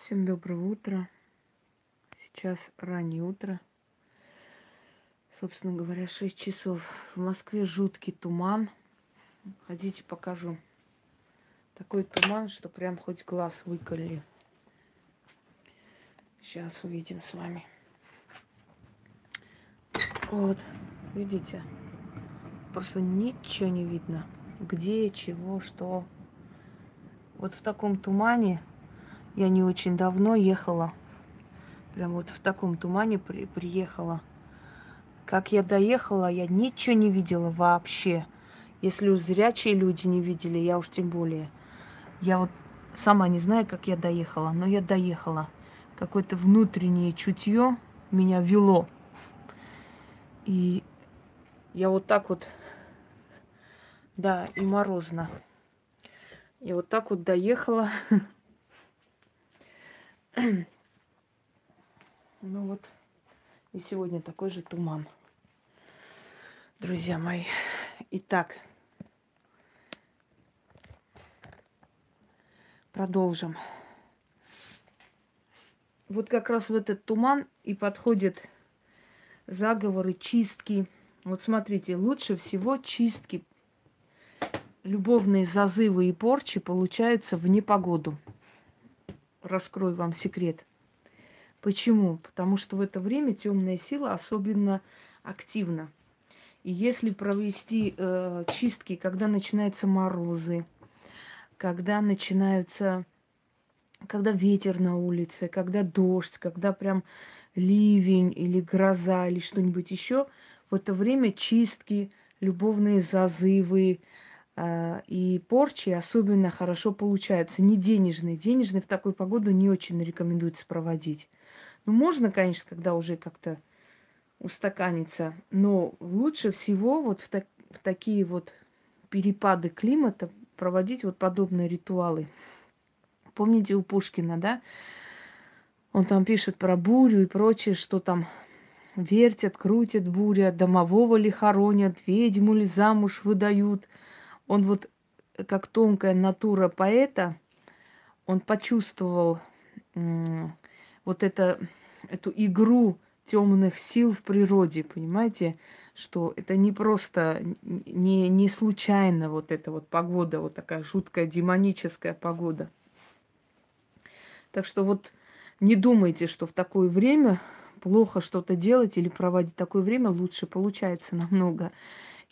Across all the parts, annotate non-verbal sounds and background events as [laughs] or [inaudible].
Всем доброго утра. Сейчас раннее утро. Собственно говоря, 6 часов. В Москве жуткий туман. Хотите, покажу. Такой туман, что прям хоть глаз выколи. Сейчас увидим с вами. Вот, видите? Просто ничего не видно. Где, чего, что. Вот в таком тумане я не очень давно ехала. Прям вот в таком тумане при, приехала. Как я доехала, я ничего не видела вообще. Если уж зрячие люди не видели, я уж тем более. Я вот сама не знаю, как я доехала, но я доехала. Какое-то внутреннее чутье меня вело. И я вот так вот, да, и морозно. Я вот так вот доехала. [laughs] [clears throat] Ну вот, и сегодня такой же туман. Друзья мои. Итак, продолжим. Вот как раз в этот туман и подходят заговоры, чистки. Вот смотрите, лучше всего чистки, любовные зазывы и порчи получаются в непогоду раскрою вам секрет. Почему? Потому что в это время темная сила особенно активна. И если провести э, чистки, когда начинаются морозы, когда начинаются, когда ветер на улице, когда дождь, когда прям ливень или гроза или что-нибудь еще, в это время чистки, любовные зазывы, и порчи особенно хорошо получаются. Не денежные. Денежные в такую погоду не очень рекомендуется проводить. Ну, можно, конечно, когда уже как-то устаканится, но лучше всего вот в, так, в такие вот перепады климата проводить вот подобные ритуалы. Помните у Пушкина, да? Он там пишет про бурю и прочее, что там вертят, крутят буря, домового ли хоронят, ведьму ли замуж выдают – он вот как тонкая натура поэта, он почувствовал вот это, эту игру темных сил в природе, понимаете, что это не просто, не, не случайно вот эта вот погода, вот такая жуткая демоническая погода. Так что вот не думайте, что в такое время плохо что-то делать или проводить такое время лучше получается намного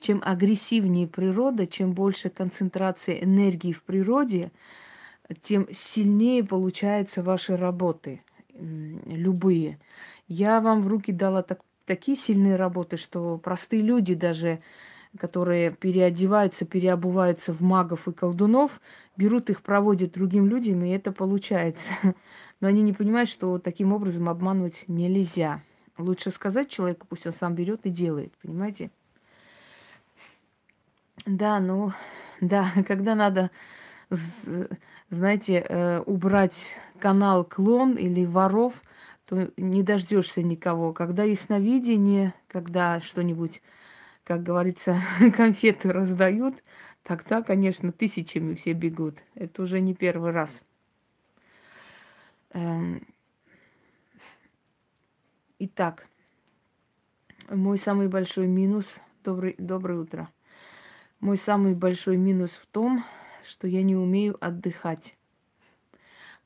чем агрессивнее природа, чем больше концентрация энергии в природе, тем сильнее получаются ваши работы, любые. Я вам в руки дала так, такие сильные работы, что простые люди даже, которые переодеваются, переобуваются в магов и колдунов, берут их, проводят другим людям, и это получается. [laughs] Но они не понимают, что таким образом обманывать нельзя. Лучше сказать человеку, пусть он сам берет и делает, понимаете? Да, ну, [laughs] да, когда надо, знаете, э, убрать канал клон или воров, то не дождешься никого. Когда ясновидение, когда что-нибудь, как говорится, [laughs] конфеты раздают, тогда, конечно, тысячами все бегут. Это уже не первый раз. Эм. Итак, мой самый большой минус. Добрый, доброе утро. Мой самый большой минус в том, что я не умею отдыхать.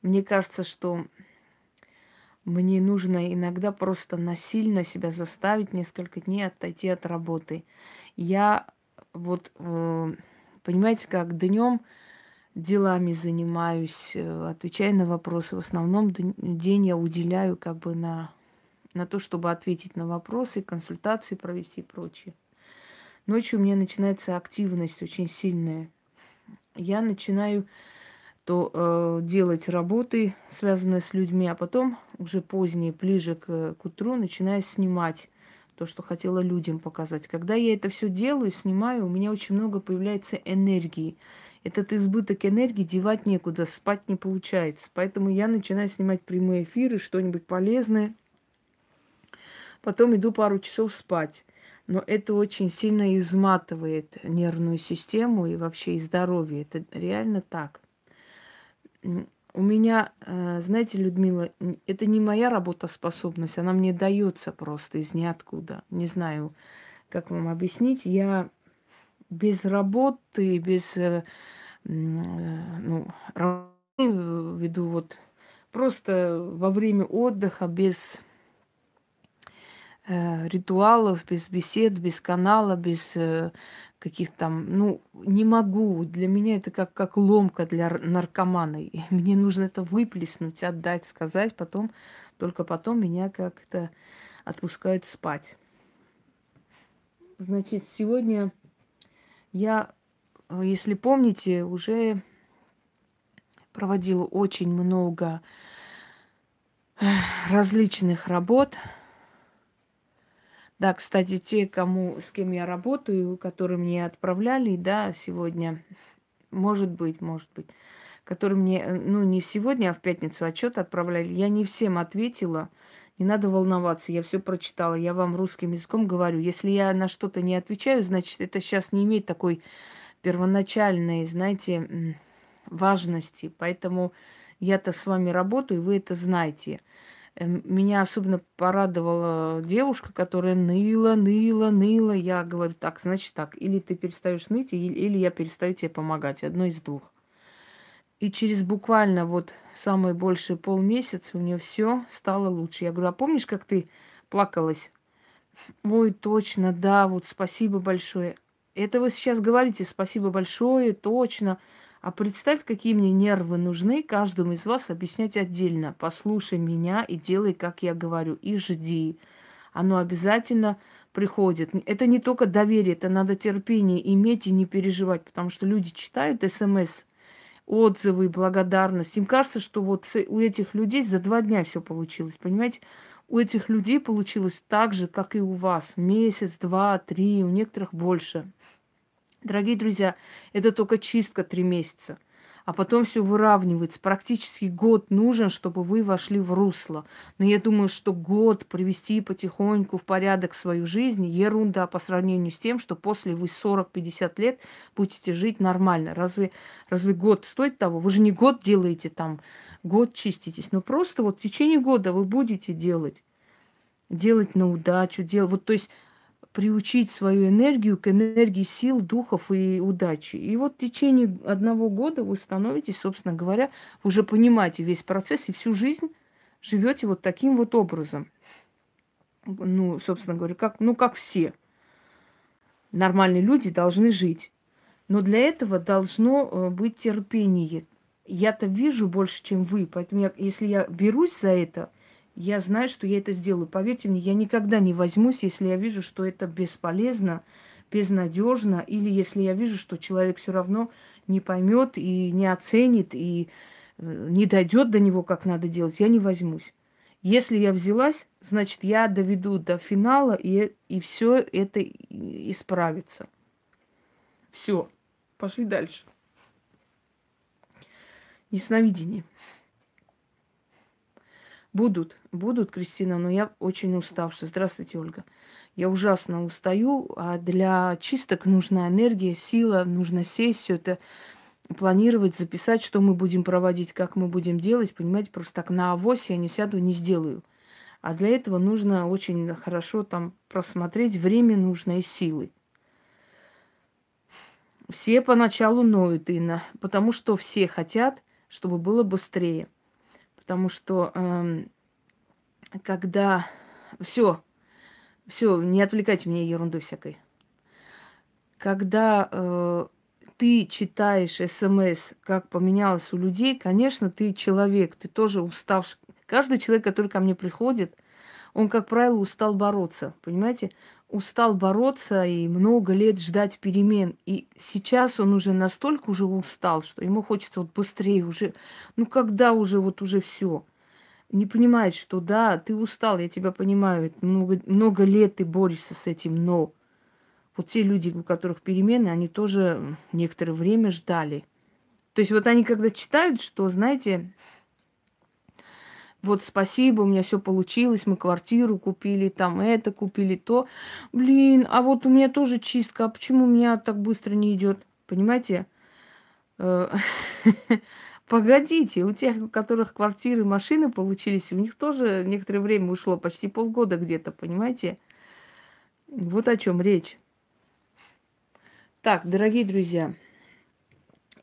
Мне кажется, что мне нужно иногда просто насильно себя заставить несколько дней отойти от работы. Я вот, э, понимаете, как днем делами занимаюсь, э, отвечаю на вопросы. В основном день я уделяю как бы на, на то, чтобы ответить на вопросы, консультации провести и прочее. Ночью у меня начинается активность очень сильная. Я начинаю то э, делать работы, связанные с людьми, а потом уже позднее, ближе к, к утру, начинаю снимать то, что хотела людям показать. Когда я это все делаю, снимаю, у меня очень много появляется энергии. Этот избыток энергии девать некуда, спать не получается. Поэтому я начинаю снимать прямые эфиры, что-нибудь полезное. Потом иду пару часов спать но это очень сильно изматывает нервную систему и вообще и здоровье. Это реально так. у меня, э, знаете, Людмила, это не моя работоспособность, она мне дается просто из ниоткуда. Не знаю, как вам объяснить. Я без работы, без, э, ну, веду вот просто во время отдыха, без э, ритуалов, без бесед, без канала, без э, каких-то там, ну, не могу. Для меня это как, как ломка для наркомана. И [laughs] мне нужно это выплеснуть, отдать, сказать, потом, только потом меня как-то отпускают спать. Значит, сегодня я, если помните, уже проводила очень много различных работ – да, кстати, те, кому, с кем я работаю, которые мне отправляли, да, сегодня, может быть, может быть, которые мне, э, ну, не сегодня, а в пятницу отчет отправляли, я не всем ответила. Не надо волноваться, я все прочитала. Я вам русским языком говорю. Если я на что-то не отвечаю, значит, это сейчас не имеет такой первоначальной, знаете, важности. Поэтому я-то с вами работаю, вы это знаете. Эм, меня особенно порадовала девушка, которая ныла, ныла, ныла. Я говорю, так, значит так, или ты перестаешь ныть, или я перестаю тебе помогать. Одно из двух. И через буквально вот самое большее полмесяца у нее все стало лучше. Я говорю, а помнишь, как ты плакалась? Ой, точно, да, вот спасибо большое. Это вы сейчас говорите, спасибо большое, точно. А представь, какие мне нервы нужны каждому из вас объяснять отдельно. Послушай меня и делай, как я говорю, и жди. Оно обязательно приходит. Это не только доверие, это надо терпение иметь и не переживать, потому что люди читают смс, отзывы, благодарность. Им кажется, что вот у этих людей за два дня все получилось, понимаете? У этих людей получилось так же, как и у вас. Месяц, два, три, у некоторых больше. Дорогие друзья, это только чистка три месяца. А потом все выравнивается. Практически год нужен, чтобы вы вошли в русло. Но я думаю, что год привести потихоньку в порядок свою жизнь – ерунда по сравнению с тем, что после вы 40-50 лет будете жить нормально. Разве, разве год стоит того? Вы же не год делаете там, год чиститесь. Но просто вот в течение года вы будете делать. Делать на удачу, делать. Вот, то есть приучить свою энергию к энергии сил, духов и удачи. И вот в течение одного года вы становитесь, собственно говоря, уже понимаете весь процесс и всю жизнь живете вот таким вот образом. Ну, собственно говоря, как, ну, как все. Нормальные люди должны жить. Но для этого должно э, быть терпение. Я-то вижу больше, чем вы. Поэтому я, если я берусь за это – я знаю, что я это сделаю. Поверьте мне, я никогда не возьмусь, если я вижу, что это бесполезно, безнадежно, или если я вижу, что человек все равно не поймет и не оценит, и э, не дойдет до него, как надо делать, я не возьмусь. Если я взялась, значит, я доведу до финала, и, и все это исправится. Все, пошли дальше. Ясновидение. Будут, будут, Кристина, но я очень уставшая. Здравствуйте, Ольга. Я ужасно устаю, а для чисток нужна энергия, сила, нужно сесть, все это планировать, записать, что мы будем проводить, как мы будем делать. Понимаете, просто так на авось я не сяду, не сделаю. А для этого нужно очень хорошо там просмотреть, время нужно и силы. Все поначалу ноют, Инна, потому что все хотят, чтобы было быстрее. Потому что э, когда все, все, не отвлекайте меня ерундой всякой. Когда э, ты читаешь смс, как поменялось у людей, конечно, ты человек, ты тоже уставший. Каждый человек, который ко мне приходит, он, как правило, устал бороться, понимаете? Устал бороться и много лет ждать перемен. И сейчас он уже настолько уже устал, что ему хочется вот быстрее уже, ну когда уже, вот уже все. Не понимает, что да, ты устал, я тебя понимаю, много, много лет ты борешься с этим, но вот те люди, у которых перемены, они тоже некоторое время ждали. То есть вот они когда читают, что, знаете, вот спасибо, у меня все получилось, мы квартиру купили, там это купили, то. Блин, а вот у меня тоже чистка, а почему у меня так быстро не идет? Понимаете? Э, [laughs] Погодите, у тех, у которых квартиры, машины получились, у них тоже некоторое время ушло, почти полгода где-то, понимаете? Вот о чем речь. Так, дорогие друзья,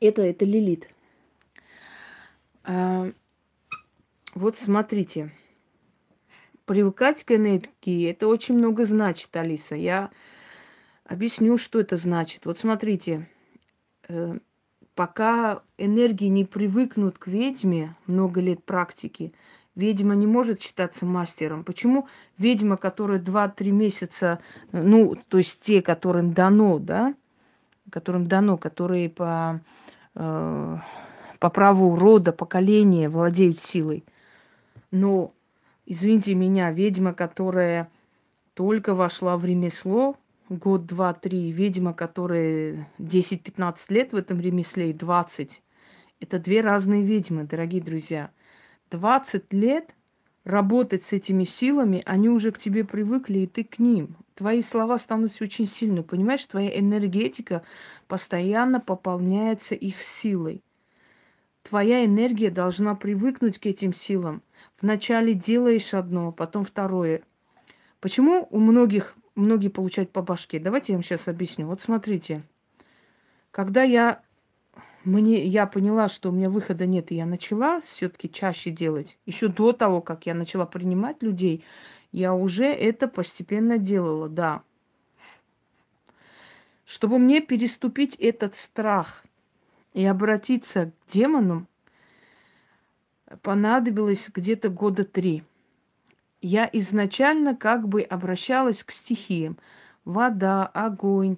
это, это Лилит. А, вот смотрите. Привыкать к энергии, это очень много значит, Алиса. Я объясню, что это значит. Вот смотрите, э, пока энергии не привыкнут к ведьме, много лет практики, ведьма не может считаться мастером. Почему ведьма, которая 2-3 месяца, ну, то есть те, которым дано, да, которым дано, которые по, э, по праву рода, поколения владеют силой. Но, извините меня, ведьма, которая только вошла в ремесло, год, два, три, ведьма, которая 10-15 лет в этом ремесле и 20, это две разные ведьмы, дорогие друзья. 20 лет работать с этими силами, они уже к тебе привыкли, и ты к ним. Твои слова станут очень сильны, понимаешь? Твоя энергетика постоянно пополняется их силой. Твоя энергия должна привыкнуть к этим силам. Вначале делаешь одно, потом второе. Почему у многих, многие получают по башке? Давайте я вам сейчас объясню. Вот смотрите, когда я мне, я поняла, что у меня выхода нет, и я начала все-таки чаще делать. Еще до того, как я начала принимать людей, я уже это постепенно делала, да. Чтобы мне переступить этот страх и обратиться к демонам, понадобилось где-то года три. Я изначально как бы обращалась к стихиям. Вода, огонь,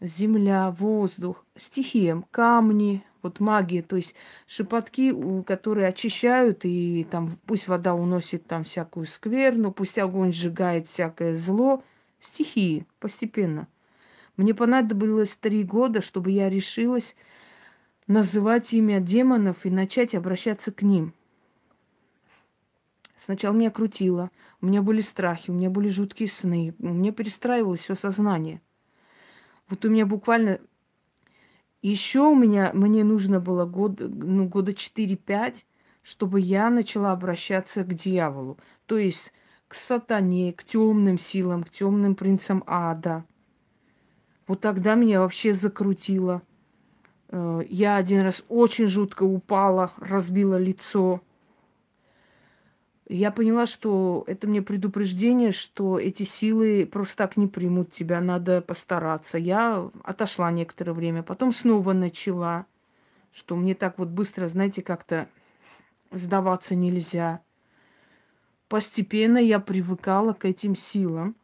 земля, воздух, стихиям, камни, вот магия, то есть шепотки, которые очищают, и там пусть вода уносит там всякую скверну, пусть огонь сжигает всякое зло, стихии постепенно. Мне понадобилось три года, чтобы я решилась называть имя демонов и начать обращаться к ним. Сначала меня крутило, у меня были страхи, у меня были жуткие сны, у меня перестраивалось все сознание – вот у меня буквально еще у меня, мне нужно было год, ну, года 4-5, чтобы я начала обращаться к дьяволу. То есть к сатане, к темным силам, к темным принцам ада. Вот тогда меня вообще закрутило. Э, я один раз очень жутко упала, разбила лицо я поняла, что это мне предупреждение, что эти силы просто так не примут тебя, надо постараться. Я отошла некоторое время, потом снова начала, что мне так вот быстро, знаете, как-то сдаваться нельзя. Постепенно я привыкала к этим силам.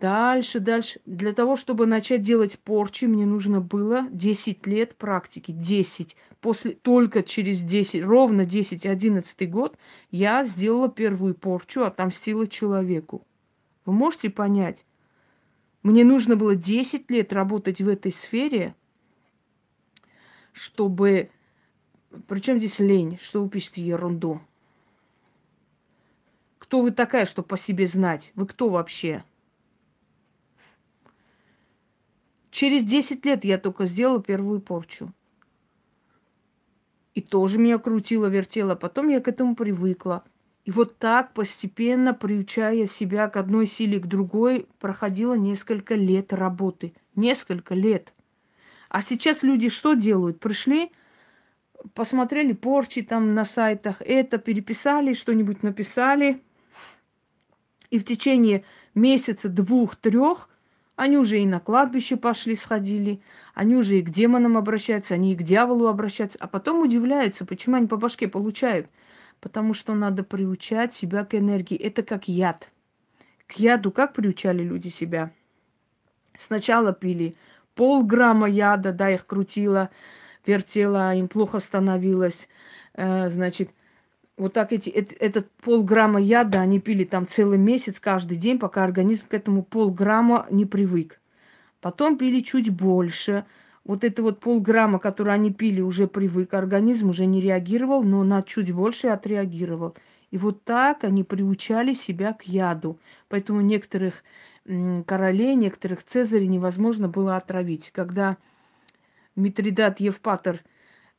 Дальше, дальше. Для того, чтобы начать делать порчи, мне нужно было 10 лет практики. 10. После, только через 10, ровно 10-11 год я сделала первую порчу, отомстила человеку. Вы можете понять? Мне нужно было 10 лет работать в этой сфере, чтобы... Причем здесь лень? Что вы пишете ерунду? Кто вы такая, чтобы по себе знать? Вы кто вообще? Через 10 лет я только сделала первую порчу. И тоже меня крутило, вертело. Потом я к этому привыкла. И вот так, постепенно приучая себя к одной силе, к другой, проходило несколько лет работы. Несколько лет. А сейчас люди что делают? Пришли, посмотрели порчи там на сайтах, это переписали, что-нибудь написали. И в течение месяца, двух, трех они уже и на кладбище пошли, сходили, они уже и к демонам обращаются, они и к дьяволу обращаются, а потом удивляются, почему они по башке получают. Потому что надо приучать себя к энергии. Это как яд. К яду как приучали люди себя? Сначала пили полграмма яда, да, их крутило, вертело, им плохо становилось. Э, значит, вот так эти, это, этот полграмма яда они пили там целый месяц, каждый день, пока организм к этому полграмма не привык. Потом пили чуть больше. Вот это вот полграмма, который они пили, уже привык, организм уже не реагировал, но на чуть больше отреагировал. И вот так они приучали себя к яду. Поэтому некоторых королей, некоторых цезарей невозможно было отравить. Когда Митридат Евпатор –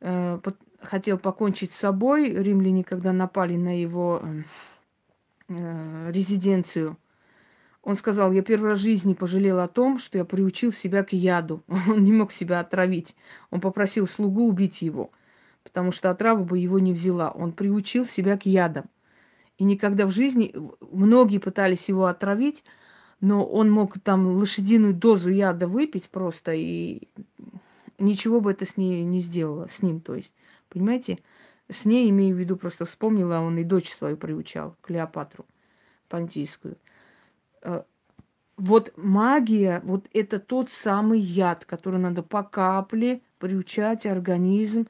э, хотел покончить с собой, римляне, когда напали на его э, резиденцию, он сказал, я первый раз в жизни пожалел о том, что я приучил себя к яду. [laughs] Он не мог себя отравить. Он попросил слугу убить его, потому что отрава бы его не взяла. Он приучил себя к ядам. И никогда в жизни, многие пытались его отравить, но он мог там лошадиную дозу яда выпить просто, и ничего бы это с ней не сделало, с ним, то есть. Понимаете? С ней, имею в виду, просто вспомнила, он и дочь свою приучал, Клеопатру Понтийскую. Э, вот магия, вот это тот самый яд, который надо по капле приучать организм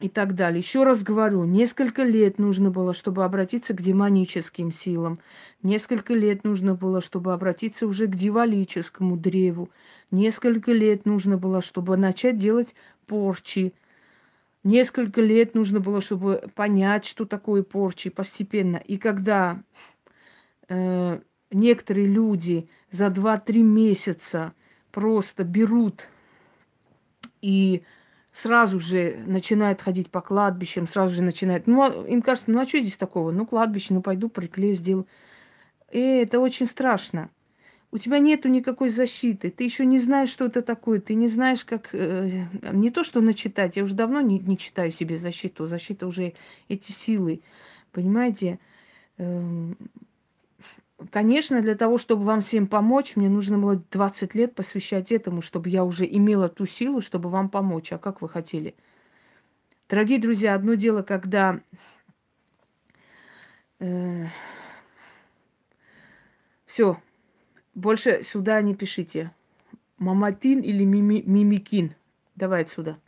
и так далее. Еще раз говорю, несколько лет нужно было, чтобы обратиться к демоническим силам. Несколько лет нужно было, чтобы обратиться уже к дивалическому древу. Несколько лет нужно было, чтобы начать делать порчи. Несколько лет нужно было, чтобы понять, что такое порчи постепенно. И когда э, некоторые люди за 2-3 месяца просто берут и сразу же начинают ходить по кладбищам, сразу же начинают... Ну, а им кажется, ну а что здесь такого? Ну, кладбище, ну пойду приклею, сделаю. И это очень страшно. У тебя нету никакой защиты, ты еще не знаешь, что это такое, ты не знаешь, как... Э, не то, что начитать, я уже давно не, не читаю себе защиту, защита уже эти силы, понимаете? Э, Конечно, для того, чтобы вам всем помочь, мне нужно было 20 лет посвящать этому, чтобы я уже имела ту силу, чтобы вам помочь. А как вы хотели? Дорогие друзья, одно дело, когда э, все, больше сюда не пишите. Маматин или мими, мимикин. Давай отсюда.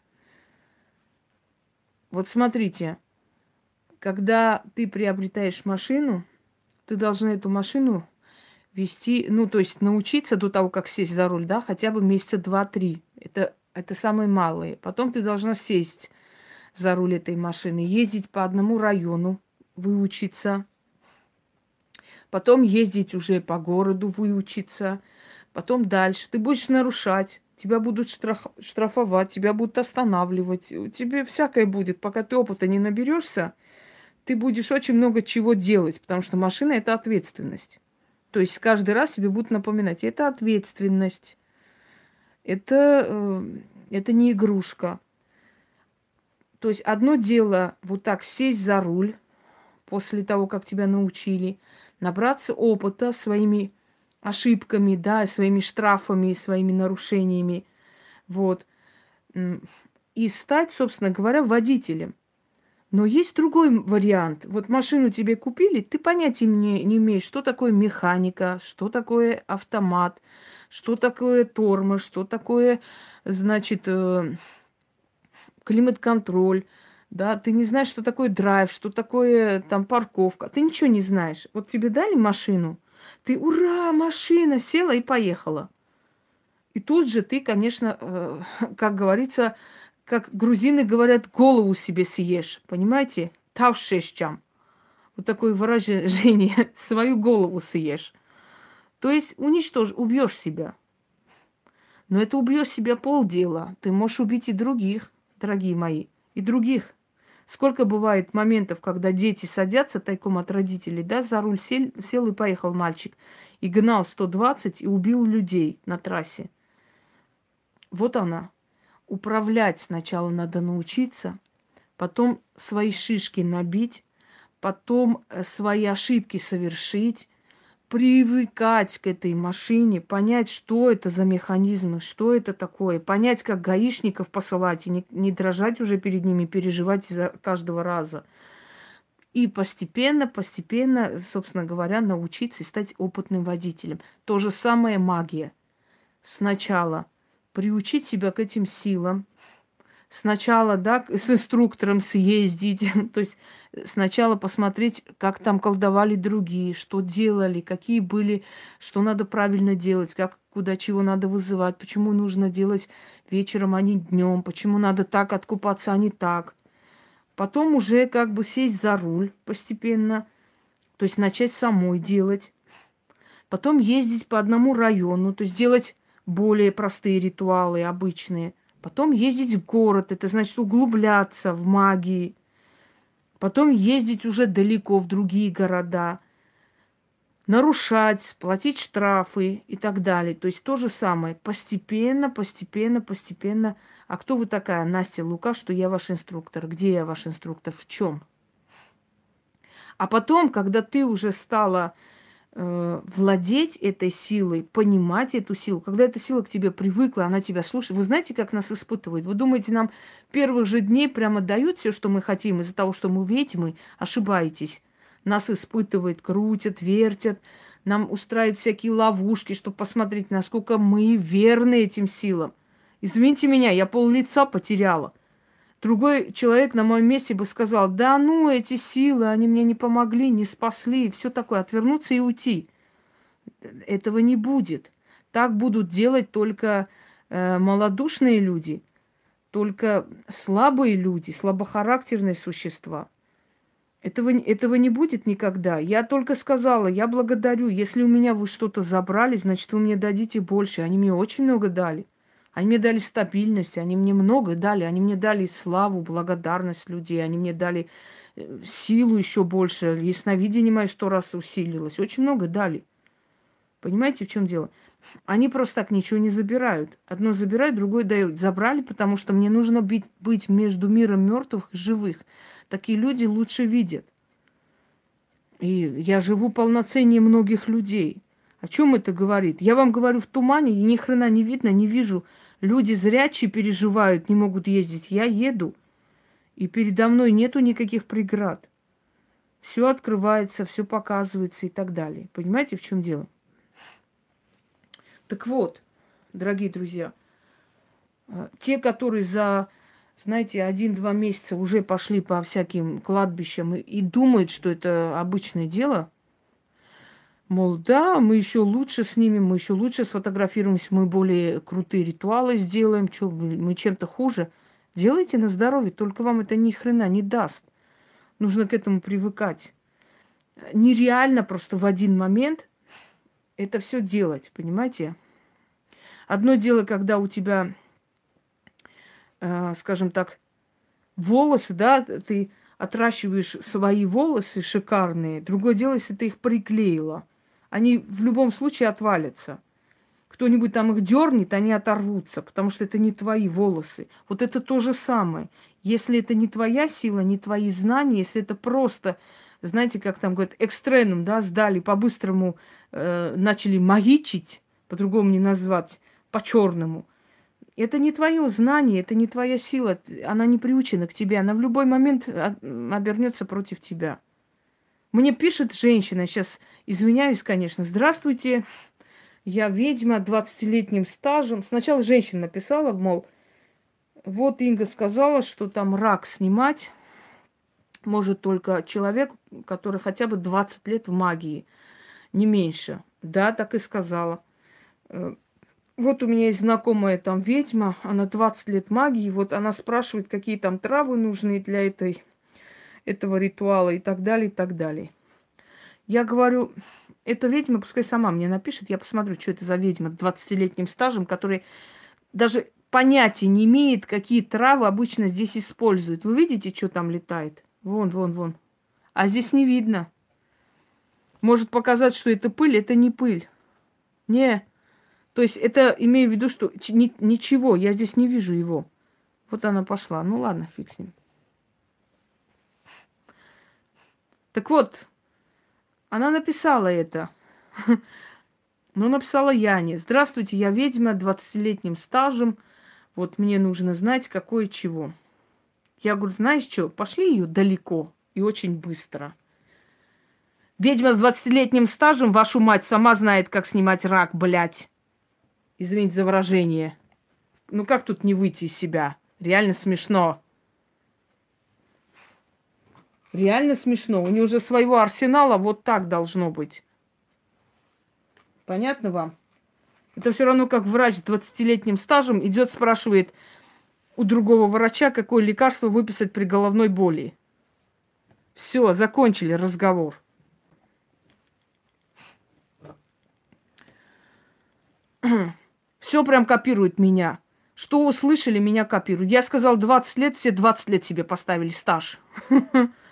Вот смотрите, когда ты приобретаешь машину, ты должна эту машину вести, ну, то есть научиться до того, как сесть за руль, да, хотя бы месяца два-три. Это, это самые малые. Потом ты должна сесть за руль этой машины, ездить по одному району, выучиться. Потом ездить уже по городу, выучиться. Потом дальше. Ты будешь нарушать. Тебя будут штраф, штрафовать, тебя будут останавливать. Тебе всякое будет, пока ты опыта не наберешься ты будешь очень много чего делать, потому что машина – это ответственность. То есть каждый раз тебе будут напоминать, это ответственность, это, э, это не игрушка. То есть одно дело вот так сесть за руль после того, как тебя научили, набраться опыта своими ошибками, да, своими штрафами, своими нарушениями, вот, и стать, собственно говоря, водителем – но есть другой вариант. Вот машину тебе купили, ты понятия не, не имеешь, что такое механика, что такое автомат, что такое тормоз, что такое, значит, э, климат-контроль. Да, ты не знаешь, что такое драйв, что такое там парковка. Ты ничего не знаешь. Вот тебе дали машину, ты, ура, машина, села и поехала. И тут же ты, конечно, э, [laughs] как говорится, как грузины говорят, голову себе съешь, понимаете? Тавшещам. Вот такое выражение, [laughs] свою голову съешь. То есть уничтожь, убьешь себя. Но это убьешь себя полдела. Ты можешь убить и других, дорогие мои, и других. Сколько бывает моментов, когда дети садятся тайком от родителей, да, за руль сел, сел и поехал мальчик, и гнал 120 и убил людей на трассе. Вот она, управлять сначала надо научиться, потом свои шишки набить, потом э, свои ошибки совершить, привыкать к этой машине, понять, что это за механизмы, что это такое, понять, как гаишников посылать и не, не дрожать уже перед ними, переживать из-за каждого раза. И постепенно, постепенно, собственно говоря, научиться и стать опытным водителем. То же самое магия. Сначала – приучить себя к этим силам. Сначала, да, с инструктором съездить, [laughs] то есть сначала посмотреть, как там колдовали другие, что делали, какие были, что надо правильно делать, как куда чего надо вызывать, почему нужно делать вечером, а не днем, почему надо так откупаться, а не так. Потом уже как бы сесть за руль постепенно, то есть начать самой делать. Потом ездить по одному району, то есть делать более простые ритуалы, обычные. Потом ездить в город, это значит углубляться в магии. Потом ездить уже далеко в другие города. Нарушать, платить штрафы и так далее. То есть то же самое. Постепенно, постепенно, постепенно. А кто вы такая, Настя Лука, что я ваш инструктор? Где я ваш инструктор? В чем? А потом, когда ты уже стала владеть этой силой, понимать эту силу, когда эта сила к тебе привыкла, она тебя слушает. Вы знаете, как нас испытывает? Вы думаете, нам первых же дней прямо дают все, что мы хотим, из-за того, что мы ведьмы, ошибаетесь. Нас испытывает, крутят, вертят, нам устраивают всякие ловушки, чтобы посмотреть, насколько мы верны этим силам. Извините меня, я пол лица потеряла – Другой человек на моем месте бы сказал, да ну, эти силы, они мне не помогли, не спасли, все такое, отвернуться и уйти. Этого не будет. Так будут делать только э, малодушные люди, только слабые люди, слабохарактерные существа. Этого, этого не будет никогда. Я только сказала, я благодарю. Если у меня вы что-то забрали, значит, вы мне дадите больше. Они мне очень много дали. Они мне дали стабильность, они мне много дали, они мне дали славу, благодарность людей, они мне дали э, силу еще больше, ясновидение мое сто раз усилилось, очень много дали. Понимаете, в чем дело? Они просто так ничего не забирают. Одно забирают, другое дают. Забрали, потому что мне нужно быть, быть между миром мертвых и живых. Такие люди лучше видят. И я живу полноценнее многих людей. О чем это говорит? Я вам говорю в тумане, и ни хрена не видно, не вижу Люди зрячие переживают, не могут ездить. Я еду, и передо мной нету никаких преград. Все открывается, все показывается и так далее. Понимаете, в чем дело? Так вот, дорогие друзья, э, те, которые за, знаете, один-два месяца уже пошли по всяким кладбищам и, и думают, что это обычное дело, Мол, да, мы еще лучше снимем, мы еще лучше сфотографируемся, мы более крутые ритуалы сделаем, что мы чем-то хуже. Делайте на здоровье, только вам это ни хрена не даст. Нужно к этому привыкать. Нереально просто в один момент это все делать, понимаете? Одно дело, когда у тебя, э, скажем так, волосы, да, ты отращиваешь свои волосы шикарные. Другое дело, если ты их приклеила – они в любом случае отвалятся. Кто-нибудь там их дернет, они оторвутся, потому что это не твои волосы. Вот это то же самое. Если это не твоя сила, не твои знания, если это просто, знаете, как там говорят, экстренум, да, сдали, по-быстрому э, начали магичить, по-другому не назвать, по-черному. Это не твое знание, это не твоя сила, она не приучена к тебе, она в любой момент обернется против тебя. Мне пишет женщина, сейчас извиняюсь, конечно, здравствуйте, я ведьма 20-летним стажем. Сначала женщина написала, мол, вот Инга сказала, что там рак снимать может только человек, который хотя бы 20 лет в магии, не меньше. Да, так и сказала. Э, вот у меня есть знакомая там ведьма, она 20 лет магии, вот она спрашивает, какие там травы нужны для этой этого ритуала и так далее, и так далее. Я говорю, эта ведьма пускай сама мне напишет, я посмотрю, что это за ведьма 20-летним стажем, который даже понятия не имеет, какие травы обычно здесь используют. Вы видите, что там летает? Вон, вон, вон. А здесь не видно. Может показать, что это пыль, это не пыль. Не. То есть это имею в виду, что ни, ничего, я здесь не вижу его. Вот она пошла. Ну ладно, фиг с ним. Так вот, она написала это. [laughs] Ну, написала Яне. Здравствуйте, я ведьма 20-летним стажем. Вот мне нужно знать, какое чего. Я говорю, знаешь что, пошли ее далеко и очень быстро. Ведьма с 20-летним стажем, вашу мать, сама знает, как снимать рак, блядь. Извините за выражение. Ну как тут не выйти из себя? Реально смешно. Реально смешно. У нее уже своего арсенала вот так должно быть. Понятно вам? Это все равно как врач с 20-летним стажем идет, спрашивает у другого врача, какое лекарство выписать при головной боли. Все, закончили разговор. [clears throat] Все прям копирует меня. Что услышали, меня копируют. Я сказал 20 лет, все 20 лет себе поставили стаж. [laughs]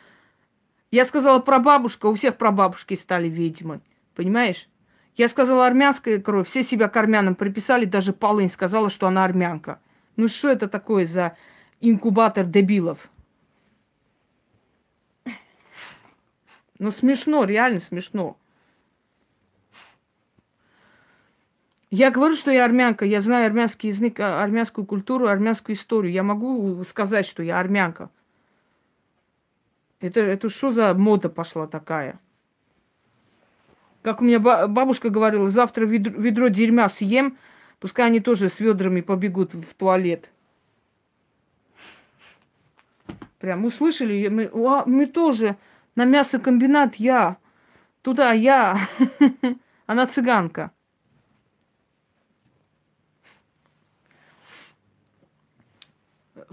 Я сказала про бабушка, у всех прабабушки стали ведьмой. Понимаешь? Я сказала армянская кровь, все себя к армянам приписали, даже Полынь сказала, что она армянка. Ну что это такое за инкубатор дебилов? Ну смешно, реально смешно. Я говорю, что я армянка, я знаю армянский язык, а, армянскую культуру, армянскую историю. Я могу сказать, что я армянка. Это, это что за мода пошла такая? Как у меня бабушка говорила, завтра ведро, ведро дерьма съем, пускай они тоже с ведрами побегут в туалет. Прям услышали, мы, а, мы тоже на мясокомбинат я, туда я. [laughs] Она цыганка.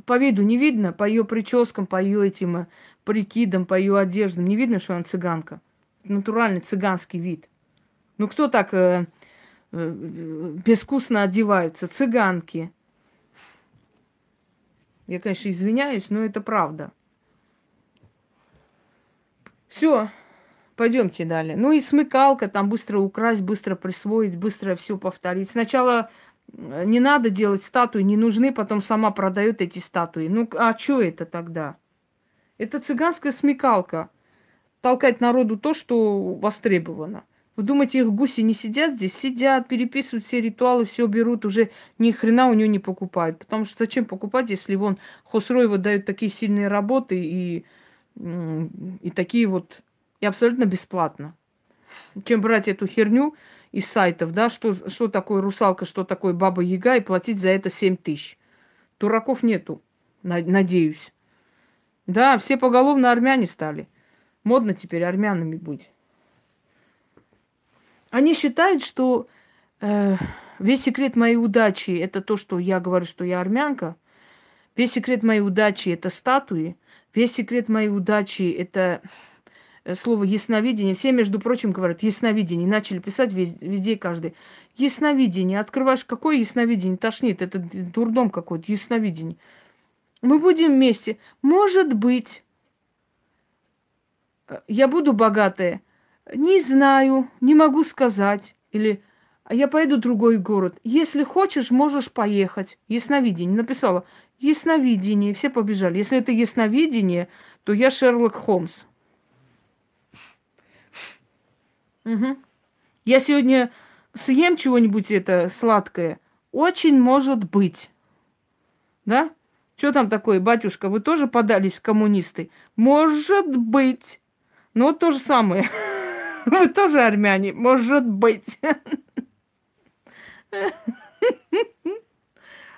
по виду не видно, по ее прическам, по ее этим э, прикидам, по ее одеждам, не видно, что она цыганка. Натуральный цыганский вид. Ну кто так э, э, безвкусно одеваются? Цыганки. Я, конечно, извиняюсь, но это правда. Все, пойдемте далее. Ну и смыкалка, там быстро украсть, быстро присвоить, быстро все повторить. Сначала не надо делать статуи, не нужны, потом сама продает эти статуи. Ну, а что это тогда? Это цыганская смекалка. Толкать народу то, что востребовано. Вы думаете, их гуси не сидят здесь? Сидят, переписывают все ритуалы, все берут, уже ни хрена у нее не покупают. Потому что зачем покупать, если вон Хосроева дают такие сильные работы и, и такие вот, и абсолютно бесплатно. Чем брать эту херню, из сайтов, да, что, что такое русалка, что такое баба Яга, и платить за это 7 тысяч. Дураков нету, надеюсь. Да, все поголовно армяне стали. Модно теперь армянами быть. Они считают, что э, весь секрет моей удачи это то, что я говорю, что я армянка. Весь секрет моей удачи это статуи. Весь секрет моей удачи это Э, слово ясновидение. Все, между прочим, говорят ясновидение. Начали писать везде, везде каждый. Ясновидение. Открываешь, какое ясновидение? Тошнит. Это дурдом какой-то. Ясновидение. Мы будем вместе. Может быть. Э, я буду богатая. Не знаю, не могу сказать. Или «А я поеду в другой город. Если хочешь, можешь поехать. Ясновидение. Написала ясновидение. Все побежали. Если это ясновидение, то я Шерлок Холмс. Угу. Я сегодня съем чего-нибудь это сладкое. Очень может быть. Да? Что там такое, батюшка? Вы тоже подались в коммунисты? Может быть. Ну, вот то же самое. [laughs] Вы тоже армяне? Может быть. [laughs]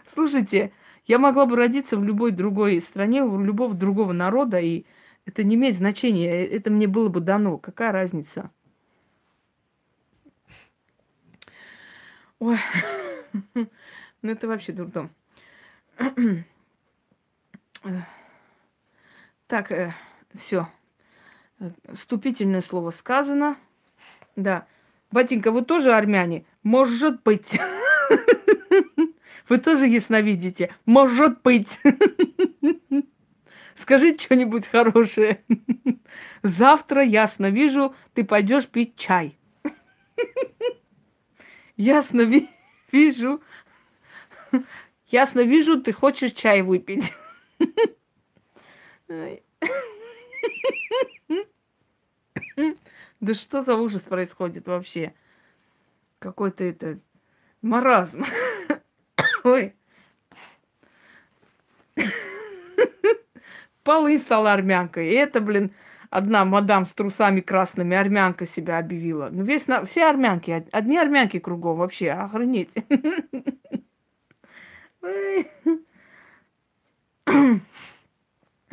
Слушайте, я могла бы родиться в любой другой стране, у любого другого народа, и это не имеет значения. Это мне было бы дано. Какая разница? Ой, [laughs] ну это вообще дурдом. [clears throat] Так, э, все. Вступительное слово сказано. Да. Батенька, вы тоже армяне? Может быть. [laughs] Вы тоже ясновидите? Может быть. [laughs] Скажите что-нибудь хорошее. [laughs] Завтра ясно вижу, ты пойдешь пить чай. Ясно ви- вижу. Ясно вижу, ты хочешь чай выпить. Да что за ужас происходит вообще? Какой-то это маразм. Ой. Полы стала армянкой. И это, блин, одна мадам с трусами красными, армянка себя объявила. Ну, весь на... все армянки, одни армянки кругом вообще, охренеть.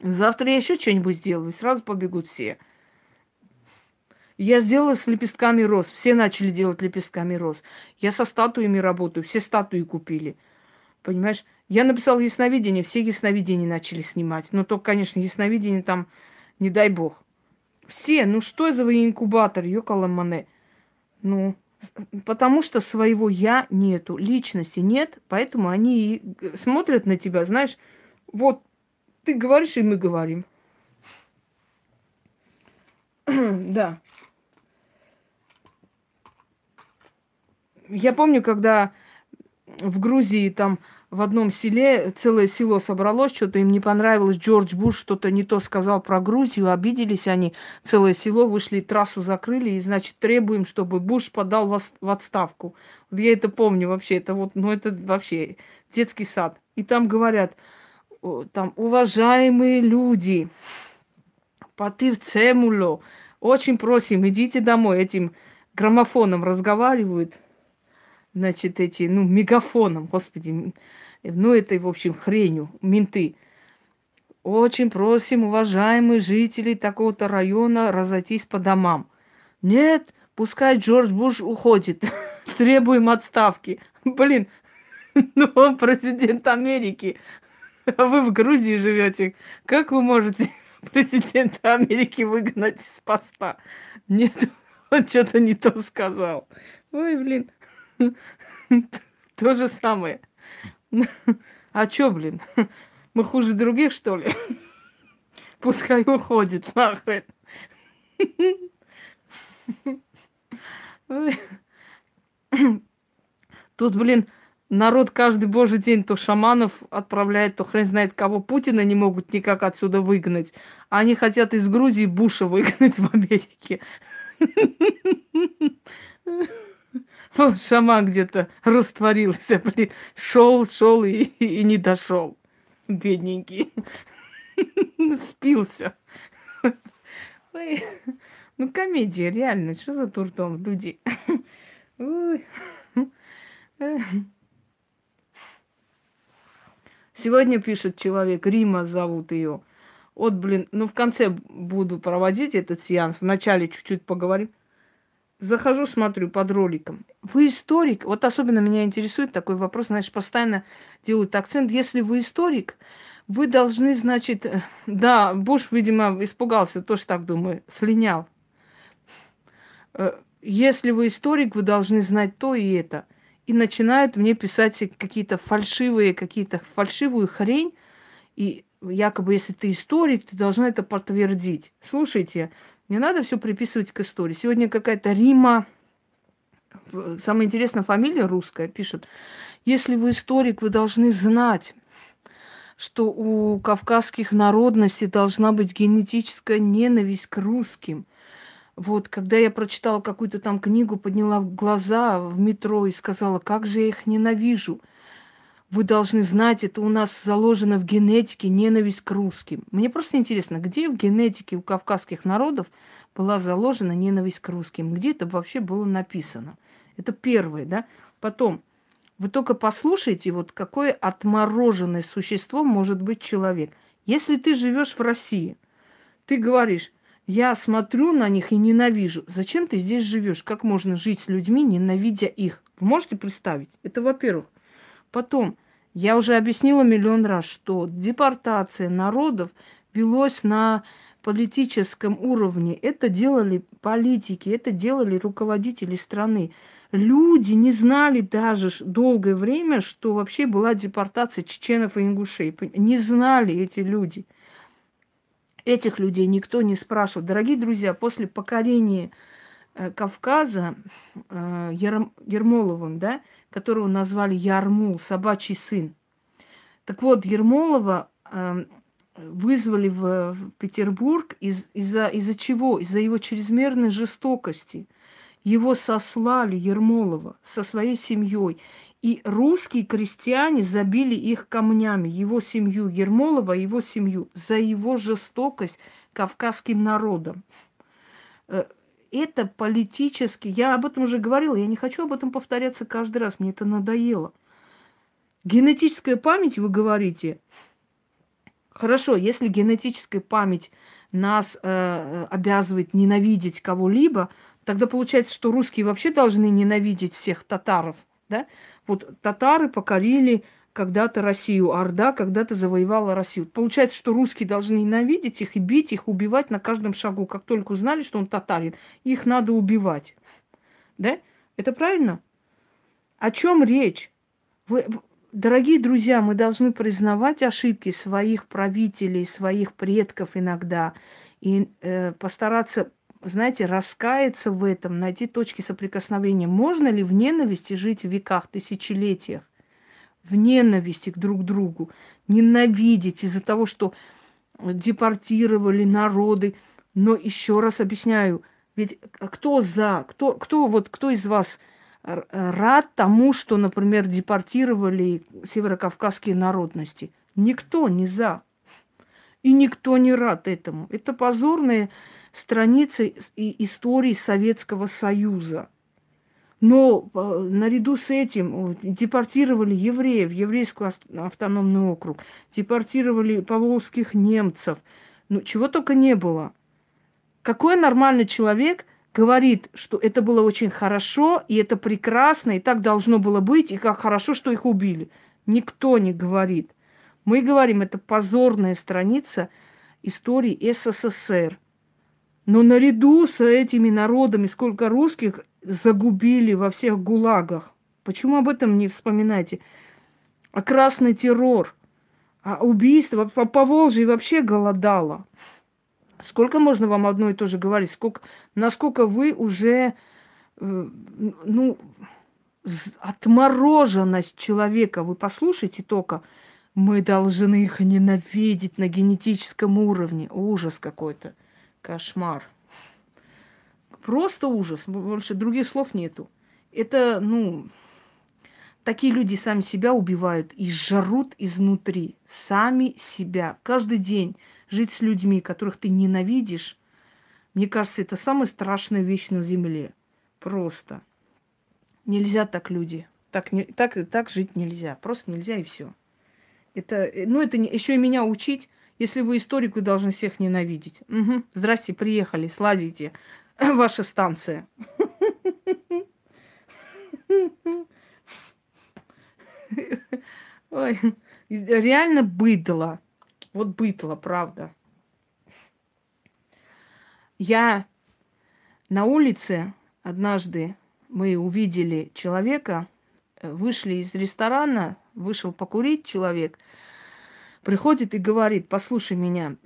Завтра я еще что-нибудь сделаю, сразу побегут все. Я сделала с лепестками роз. Все начали делать лепестками роз. Я со статуями работаю. Все статуи купили. Понимаешь? Я написала ясновидение. Все ясновидения начали снимать. Но только, конечно, ясновидение там, не дай бог. Все, ну что за инкубатор, ёкаламане. Ну, Потому что своего я нету, личности нет, поэтому они смотрят на тебя, знаешь, вот ты говоришь, и мы говорим. [clears throat] да. Я помню, когда в Грузии там в одном селе целое село собралось, что-то им не понравилось, Джордж Буш что-то не то сказал про Грузию, обиделись они, целое село вышли, трассу закрыли, и, значит, требуем, чтобы Буш подал в отставку. Вот я это помню вообще, это вот, ну это вообще детский сад. И там говорят, там, уважаемые люди, потыв цемуло, очень просим, идите домой, этим граммофоном разговаривают – значит, эти, ну, мегафоном, господи, ну, этой, в общем, хренью, менты. Очень просим, уважаемые жители такого-то района, разойтись по домам. Нет, пускай Джордж Буш уходит. [laughs] Требуем отставки. Блин, [laughs] ну он президент Америки. А вы в Грузии живете. Как вы можете [laughs] президента Америки выгнать из поста? Нет, [laughs] он что-то не то сказал. Ой, блин. [laughs] То же самое. А чё, блин? Мы хуже других, что ли? Пускай уходит, нахуй. [clears throat] Тут, блин, народ каждый божий день то шаманов отправляет, то хрен знает кого. Путина не могут никак отсюда выгнать. А они хотят из Грузии Буша выгнать в Америке. Шаман где-то растворился, блин. Шел, шел и, и не дошел. Бедненький. Спился. Ой. Ну, комедия, реально. Что за турдом, люди? Сегодня пишет человек, Рима зовут ее. Вот, блин, ну в конце буду проводить этот сеанс. Вначале чуть-чуть поговорим захожу, смотрю под роликом. Вы историк? Вот особенно меня интересует такой вопрос, знаешь, постоянно делают акцент. Если вы историк, вы должны, значит, э, да, Буш, видимо, испугался, тоже так думаю, слинял. Э, если вы историк, вы должны знать то и это. И начинают мне писать какие-то фальшивые, какие-то фальшивую хрень. И якобы, если ты историк, ты должна это подтвердить. Слушайте, не надо все приписывать к истории. Сегодня какая-то Рима, самая интересная фамилия русская, пишут. Если вы историк, вы должны знать, что у кавказских народностей должна быть генетическая ненависть к русским. Вот, когда я прочитала какую-то там книгу, подняла глаза в метро и сказала, как же я их ненавижу – вы должны знать, это у нас заложено в генетике ненависть к русским. Мне просто интересно, где в генетике у кавказских народов была заложена ненависть к русским? Где это вообще было написано? Это первое, да? Потом, вы только послушайте, вот какое отмороженное существо может быть человек. Если ты живешь в России, ты говоришь, я смотрю на них и ненавижу. Зачем ты здесь живешь? Как можно жить с людьми, ненавидя их? Вы можете представить? Это во-первых. Потом, я уже объяснила миллион раз, что депортация народов велась на политическом уровне. Это делали политики, это делали руководители страны. Люди не знали даже долгое время, что вообще была депортация чеченов и ингушей. Не знали эти люди. Этих людей никто не спрашивал. Дорогие друзья, после покорения Э, Кавказа э, Ер, Ермоловым, да, которого назвали Ярмул, собачий сын. Так вот, Ермолова э, вызвали в, в Петербург из, из-за, из-за чего? Из-за его чрезмерной жестокости. Его сослали, Ермолова, со своей семьей. И русские крестьяне забили их камнями, его семью, Ермолова, его семью, за его жестокость кавказским народом это политически. Я об этом уже говорила, я не хочу об этом повторяться каждый раз, мне это надоело. Генетическая память, вы говорите, хорошо, если генетическая память нас э, обязывает ненавидеть кого-либо, тогда получается, что русские вообще должны ненавидеть всех татаров, да? Вот татары покорили когда-то Россию, Орда когда-то завоевала Россию. Получается, что русские должны ненавидеть их и бить их, убивать на каждом шагу. Как только узнали, что он татарин, их надо убивать. Да? Это правильно? О чем речь? Вы, дорогие друзья, мы должны признавать ошибки своих правителей, своих предков иногда и э, постараться, знаете, раскаяться в этом, найти точки соприкосновения. Можно ли в ненависти жить в веках, тысячелетиях? В ненависти к друг другу, ненавидеть из-за того, что депортировали народы. Но еще раз объясняю, ведь кто за, кто, кто, вот, кто из вас рад тому, что, например, депортировали северокавказские народности? Никто не за. И никто не рад этому. Это позорные страницы истории Советского Союза. Но э, наряду с этим депортировали евреев, еврейский автономный округ, депортировали поволжских немцев. Ну, чего только не было. Какой нормальный человек говорит, что это было очень хорошо, и это прекрасно, и так должно было быть, и как хорошо, что их убили. Никто не говорит. Мы говорим, это позорная страница истории СССР. Но наряду с этими народами, сколько русских загубили во всех гулагах. Почему об этом не вспоминаете? А красный террор, а убийство, по, по Волжье вообще голодало. Сколько можно вам одно и то же говорить? Сколько, насколько вы уже, э, ну, отмороженность человека, вы послушайте только – мы должны их ненавидеть на генетическом уровне. Ужас какой-то. Кошмар. Просто ужас. Больше других слов нету. Это, ну, такие люди сами себя убивают и жрут изнутри. Сами себя. Каждый день жить с людьми, которых ты ненавидишь, мне кажется, это самая страшная вещь на земле. Просто. Нельзя так, люди. Так, не, так, так жить нельзя. Просто нельзя и все. Это, э, ну, это не, еще и меня учить. Если вы историк, вы должны всех ненавидеть. Угу. Здрасте, приехали, слазите. [laughs] Ваша станция. [laughs] Ой, реально быдло. Вот быдло, правда. Я на улице однажды мы увидели человека, э, вышли из ресторана, вышел покурить человек, приходит и говорит, послушай меня,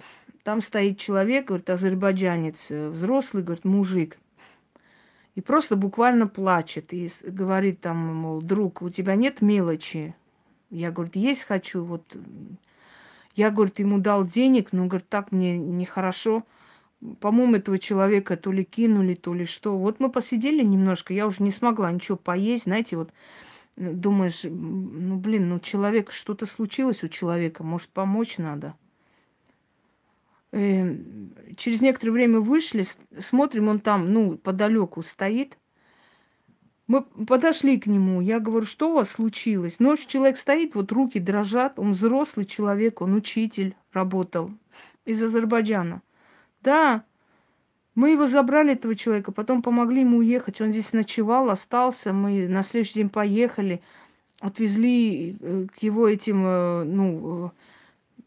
там стоит человек, говорит, азербайджанец, э, взрослый, говорит, мужик. И просто буквально плачет и говорит там, мол, друг, у тебя нет мелочи? Я, говорит, есть хочу, вот. Я, говорит, ему дал денег, но, говорит, так мне нехорошо. По-моему, этого человека то ли кинули, то ли что. Вот мы посидели немножко, я уже не смогла ничего поесть, знаете, вот думаешь, ну блин, ну человек, что-то случилось у человека, может помочь надо. И эм, через некоторое время вышли, смотрим, он там, ну, подалеку стоит. Мы подошли к нему, я говорю, что у вас случилось? Ночь человек стоит, вот руки дрожат, он взрослый человек, он учитель, работал из Азербайджана. Да, мы его забрали, этого человека, потом помогли ему уехать. Он здесь ночевал, остался. Мы на следующий день поехали, отвезли э, к его этим, э, ну,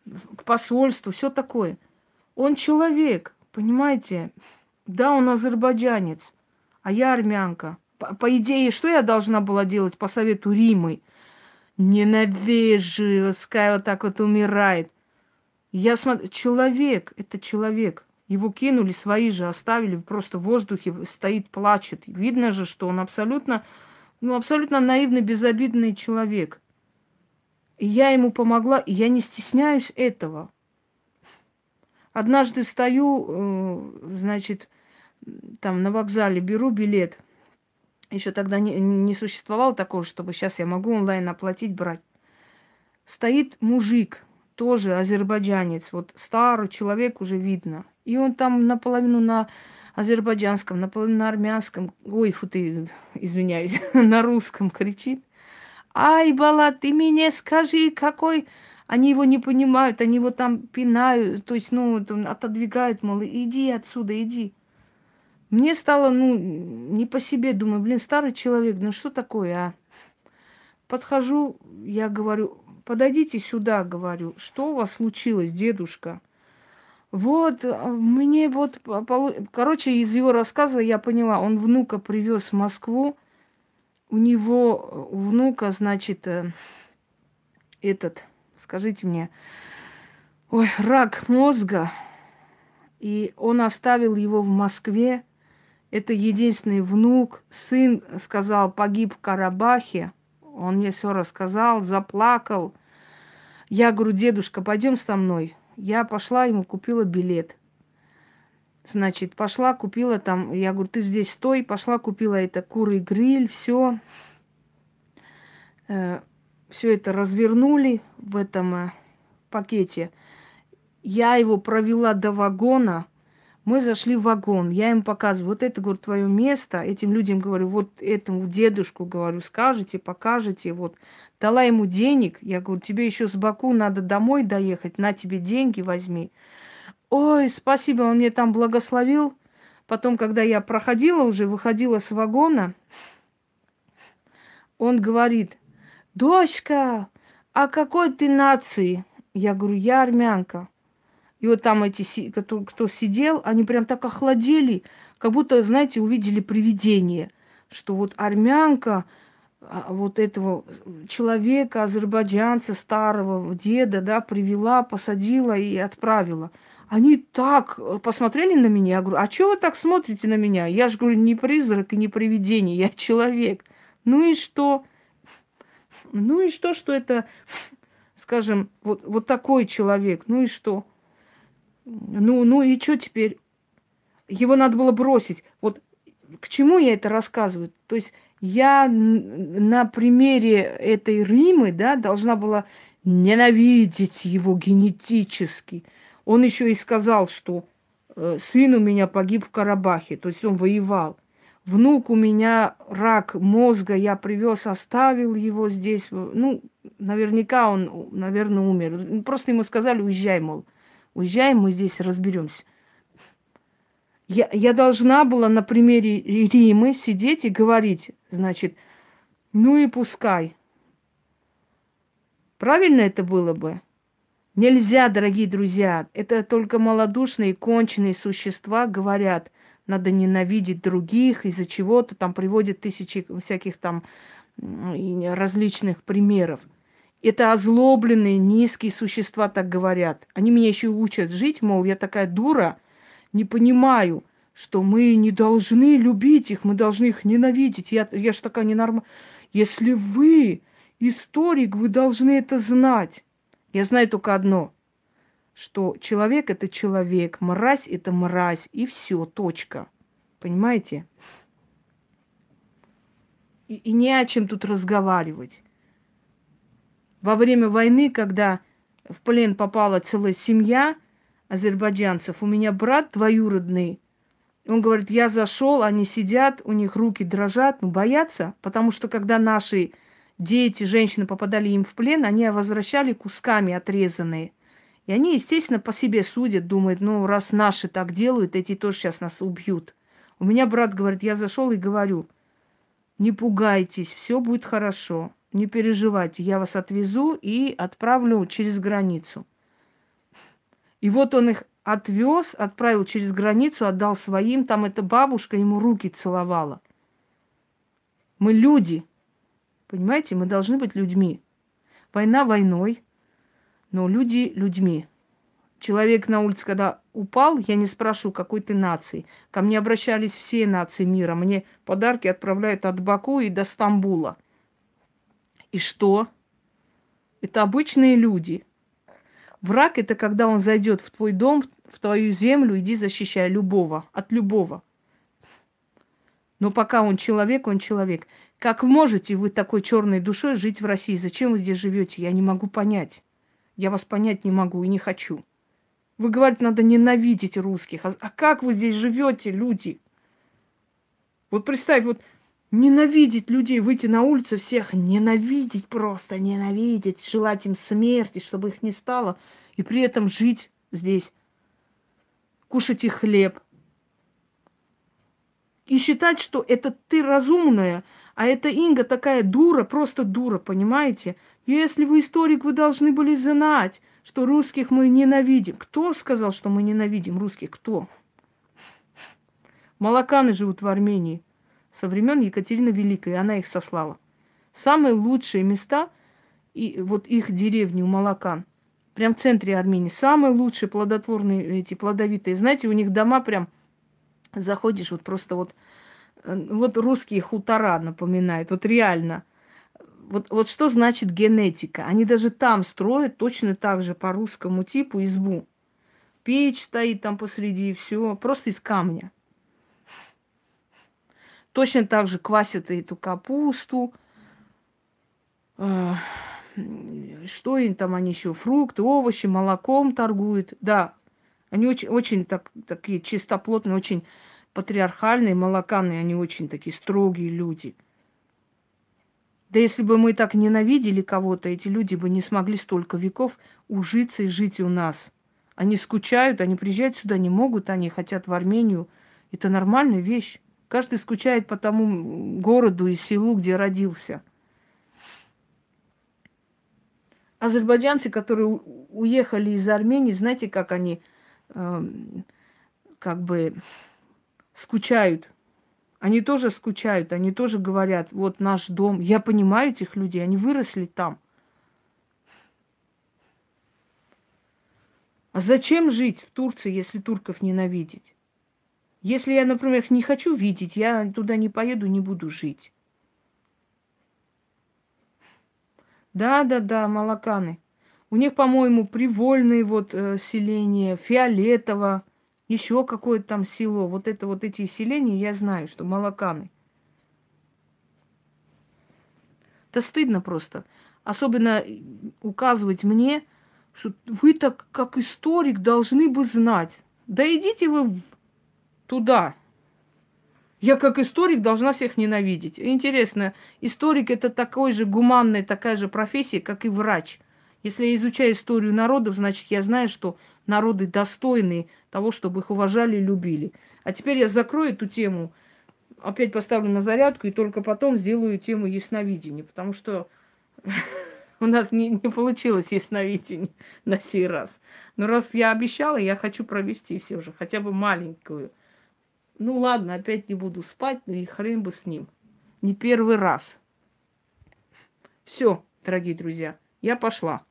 э, к посольству, все такое. Он человек, понимаете? Да, он азербайджанец, а я армянка. По, по идее, что я должна была делать по совету Римы? Ненавижу, пускай вот так вот умирает. Я смотрю, человек, это человек. Его кинули, свои же оставили, просто в воздухе стоит, плачет. Видно же, что он абсолютно, ну, абсолютно наивный, безобидный человек. И я ему помогла, и я не стесняюсь этого. Однажды стою, э, значит, там на вокзале, беру билет. Еще тогда не, не существовало такого, чтобы сейчас я могу онлайн оплатить, брать. Стоит мужик, тоже азербайджанец, вот старый человек уже видно. И он там наполовину на азербайджанском, наполовину на армянском, ой, фу ты, извиняюсь, [laughs] на русском кричит. Ай, Бала, ты мне скажи, какой... Они его не понимают, они его там пинают, то есть, ну, отодвигают, мол, иди отсюда, иди. Мне стало, ну, не по себе, думаю, блин, старый человек, ну что такое, а? Подхожу, я говорю, подойдите сюда, говорю, что у вас случилось, дедушка? Вот, а, мне вот, короче, из его рассказа я поняла, он внука привез в Москву, у него, у внука, значит, э, этот, скажите мне, ой, рак мозга, и он оставил его в Москве. Это единственный внук. Сын сказал, погиб в Карабахе. Он мне все рассказал, заплакал. Я говорю, дедушка, пойдем со мной. Я пошла, ему купила билет. Значит, пошла, купила там, я говорю, ты здесь стой, пошла, купила это куры гриль, все. Э, все это развернули в этом э, пакете. Я его провела до вагона. Мы зашли в вагон. Я им показываю, вот это, говорю, твое место. Этим людям говорю, вот этому дедушку, говорю, скажете, покажете. Вот. Дала ему денег. Я говорю, тебе еще с Баку надо домой доехать. На тебе деньги возьми. Ой, спасибо, он мне там благословил. Потом, когда я проходила уже, выходила с вагона, он говорит, дочка, а какой ты нации? Я говорю, я армянка. И вот там эти, кто, кто сидел, они прям так охладели, как будто, знаете, увидели привидение, что вот армянка, а, вот этого человека, азербайджанца, старого деда, да, привела, посадила и отправила. Они так посмотрели на меня, я говорю, а что вы так смотрите на меня? Я же говорю, не призрак и не привидение, я человек. Ну и что? Ну и что, что это, скажем, вот, вот такой человек, ну и что? Ну, ну и что теперь? Его надо было бросить. Вот к чему я это рассказываю? То есть я на примере этой Римы, да, должна была ненавидеть его генетически. Он еще и сказал, что э, сын у меня погиб в Карабахе, то есть он воевал. Внук у меня рак мозга, я привез, оставил его здесь. Ну, наверняка он, наверное, умер. Просто ему сказали, уезжай, мол. Уезжаем, мы здесь разберемся. Я, я должна была на примере Римы сидеть и говорить, значит, ну и пускай. Правильно это было бы? Нельзя, дорогие друзья, это только малодушные, конченые существа говорят, надо ненавидеть других, из-за чего-то там приводят тысячи всяких там различных примеров. Это озлобленные, низкие существа так говорят. Они меня еще учат жить, мол, я такая дура, не понимаю, что мы не должны любить их, мы должны их ненавидеть. Я, я же такая ненормальная. Если вы историк, вы должны это знать. Я знаю только одно, что человек это человек, мразь это мразь, и все, точка. Понимаете? И, и не о чем тут разговаривать. Во время войны, когда в плен попала целая семья азербайджанцев, у меня брат двоюродный, он говорит, я зашел, они сидят, у них руки дрожат, ну боятся, потому что когда наши дети, женщины попадали им в плен, они возвращали кусками отрезанные. И они, естественно, по себе судят, думают, ну, раз наши так делают, эти тоже сейчас нас убьют. У меня брат говорит, я зашел и говорю, не пугайтесь, все будет хорошо, не переживайте, я вас отвезу и отправлю через границу. И вот он их отвез, отправил через границу, отдал своим, там эта бабушка ему руки целовала. Мы люди, Понимаете, мы должны быть людьми. Война войной, но люди людьми. Человек на улице, когда упал, я не спрашиваю, какой ты нации. Ко мне обращались все нации мира. Мне подарки отправляют от Баку и до Стамбула. И что? Это обычные люди. Враг это когда он зайдет в твой дом, в твою землю, иди защищай любого, от любого. Но пока он человек, он человек. Как можете вы такой черной душой жить в России? Зачем вы здесь живете? Я не могу понять. Я вас понять не могу и не хочу. Вы говорите, надо ненавидеть русских. А, а как вы здесь живете, люди? Вот представь, вот ненавидеть людей, выйти на улицу, всех ненавидеть просто, ненавидеть, желать им смерти, чтобы их не стало, и при этом жить здесь, кушать их хлеб, и считать, что это ты разумная, а эта Инга такая дура, просто дура, понимаете? Если вы историк, вы должны были знать, что русских мы ненавидим. Кто сказал, что мы ненавидим русских? Кто? Малаканы живут в Армении. Со времен Екатерины Великой, она их сослала. Самые лучшие места, и вот их деревни у Малакан, прям в центре Армении, самые лучшие плодотворные, эти плодовитые. Знаете, у них дома прям, заходишь, вот просто вот, э, вот русские хутора напоминают, вот реально. Вот, вот что значит генетика? Они даже там строят точно так же по русскому типу избу. Печь стоит там посреди, все просто из камня. Точно так же квасят эту капусту. А, что им там они еще? Фрукты, овощи, молоком торгуют. Да, они очень, очень так, такие чистоплотные, очень патриархальные, молоканные, они очень такие строгие люди. Да если бы мы так ненавидели кого-то, эти люди бы не смогли столько веков ужиться и жить у нас. Они скучают, они приезжать сюда не могут, они хотят в Армению. Это нормальная вещь. Каждый скучает по тому городу и селу, где родился. Азербайджанцы, которые уехали из Армении, знаете, как они э, как бы скучают. Они тоже скучают, они тоже говорят, вот наш дом. Я понимаю этих людей, они выросли там. А зачем жить в Турции, если турков ненавидеть? Если я, например, их не хочу видеть, я туда не поеду, не буду жить. Да, да, да, молоканы. У них, по-моему, привольные вот э, селения, фиолетово, еще какое-то там село. Вот это вот эти селения, я знаю, что молоканы. Это стыдно просто. Особенно указывать мне, что вы так, как историк, должны бы знать. Да идите вы в туда. Я как историк должна всех ненавидеть. Интересно, историк это такой же гуманная, такая же профессия, как и врач. Если я изучаю историю народов, значит, я знаю, что народы достойны того, чтобы их уважали и любили. А теперь я закрою эту тему, опять поставлю на зарядку и только потом сделаю тему ясновидения, потому что [laughs] у нас не, не получилось ясновидение на сей раз. Но раз я обещала, я хочу провести все же, хотя бы маленькую – ну ладно, опять не буду спать, ну и хрен бы с ним. Не первый раз. Все, дорогие друзья, я пошла.